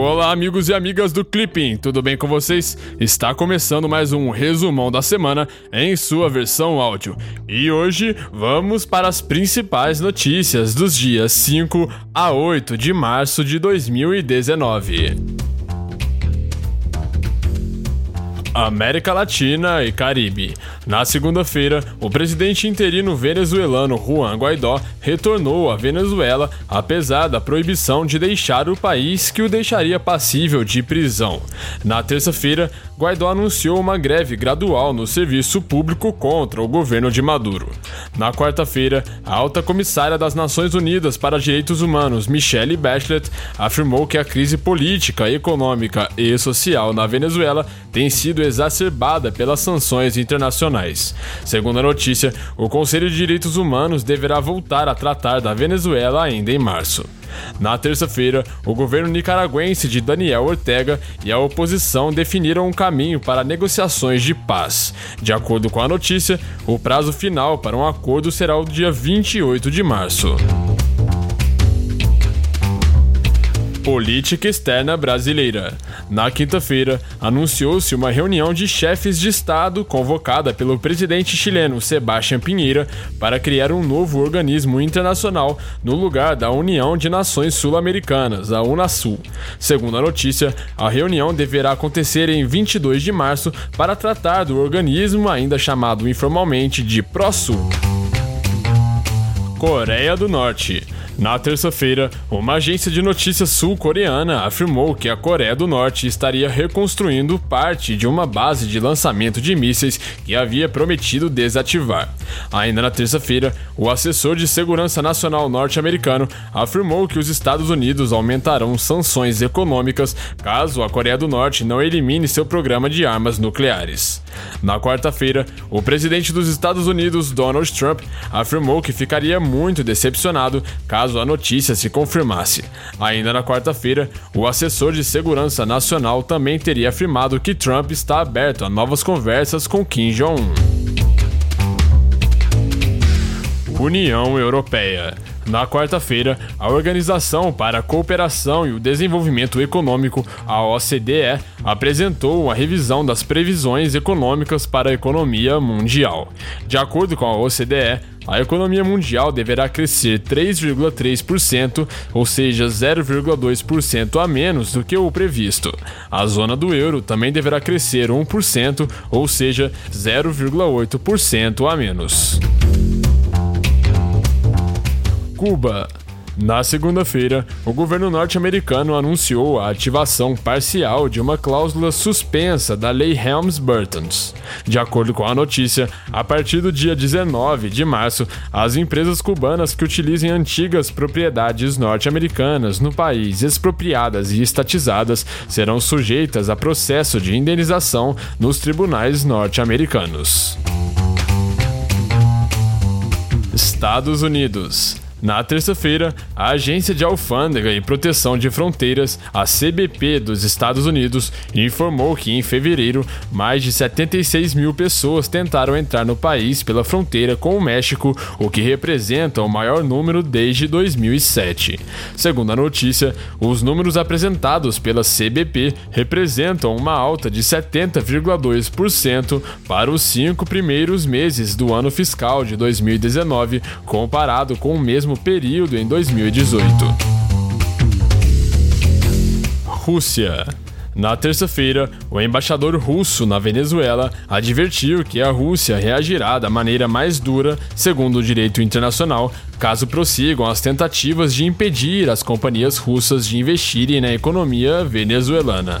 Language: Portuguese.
Olá, amigos e amigas do Clipping, tudo bem com vocês? Está começando mais um resumão da semana em sua versão áudio. E hoje vamos para as principais notícias dos dias 5 a 8 de março de 2019. América Latina e Caribe. Na segunda-feira, o presidente interino venezuelano Juan Guaidó retornou à Venezuela, apesar da proibição de deixar o país que o deixaria passível de prisão. Na terça-feira, Guaidó anunciou uma greve gradual no serviço público contra o governo de Maduro. Na quarta-feira, a alta comissária das Nações Unidas para Direitos Humanos, Michelle Bachelet, afirmou que a crise política, econômica e social na Venezuela tem sido exacerbada pelas sanções internacionais. Segundo a notícia, o Conselho de Direitos Humanos deverá voltar a tratar da Venezuela ainda em março. Na terça-feira, o governo nicaragüense de Daniel Ortega e a oposição definiram um caminho para negociações de paz. De acordo com a notícia, o prazo final para um acordo será o dia 28 de março. Política Externa Brasileira. Na quinta-feira, anunciou-se uma reunião de chefes de Estado convocada pelo presidente chileno Sebastião Pinheira para criar um novo organismo internacional no lugar da União de Nações Sul-Americanas, a Unasul. Segundo a notícia, a reunião deverá acontecer em 22 de março para tratar do organismo ainda chamado informalmente de ProSul. Coreia do Norte. Na terça-feira, uma agência de notícias sul-coreana afirmou que a Coreia do Norte estaria reconstruindo parte de uma base de lançamento de mísseis que havia prometido desativar. Ainda na terça-feira, o assessor de segurança nacional norte-americano afirmou que os Estados Unidos aumentarão sanções econômicas caso a Coreia do Norte não elimine seu programa de armas nucleares. Na quarta-feira, o presidente dos Estados Unidos, Donald Trump, afirmou que ficaria muito decepcionado caso a notícia se confirmasse. Ainda na quarta-feira, o assessor de segurança nacional também teria afirmado que Trump está aberto a novas conversas com Kim Jong-un. União Europeia. Na quarta-feira, a Organização para a Cooperação e o Desenvolvimento Econômico, a OCDE, apresentou a revisão das previsões econômicas para a economia mundial. De acordo com a OCDE, a economia mundial deverá crescer 3,3%, ou seja, 0,2% a menos do que o previsto. A zona do euro também deverá crescer 1%, ou seja, 0,8% a menos. Cuba. Na segunda-feira, o governo norte-americano anunciou a ativação parcial de uma cláusula suspensa da Lei Helms-Burton. De acordo com a notícia, a partir do dia 19 de março, as empresas cubanas que utilizem antigas propriedades norte-americanas no país expropriadas e estatizadas serão sujeitas a processo de indenização nos tribunais norte-americanos. Estados Unidos. Na terça-feira, a Agência de Alfândega e Proteção de Fronteiras, a CBP dos Estados Unidos, informou que em fevereiro, mais de 76 mil pessoas tentaram entrar no país pela fronteira com o México, o que representa o maior número desde 2007. Segundo a notícia, os números apresentados pela CBP representam uma alta de 70,2% para os cinco primeiros meses do ano fiscal de 2019, comparado com o mesmo mesmo período em 2018. Rússia. Na terça-feira, o embaixador russo na Venezuela advertiu que a Rússia reagirá da maneira mais dura, segundo o direito internacional, caso prossigam as tentativas de impedir as companhias russas de investirem na economia venezuelana.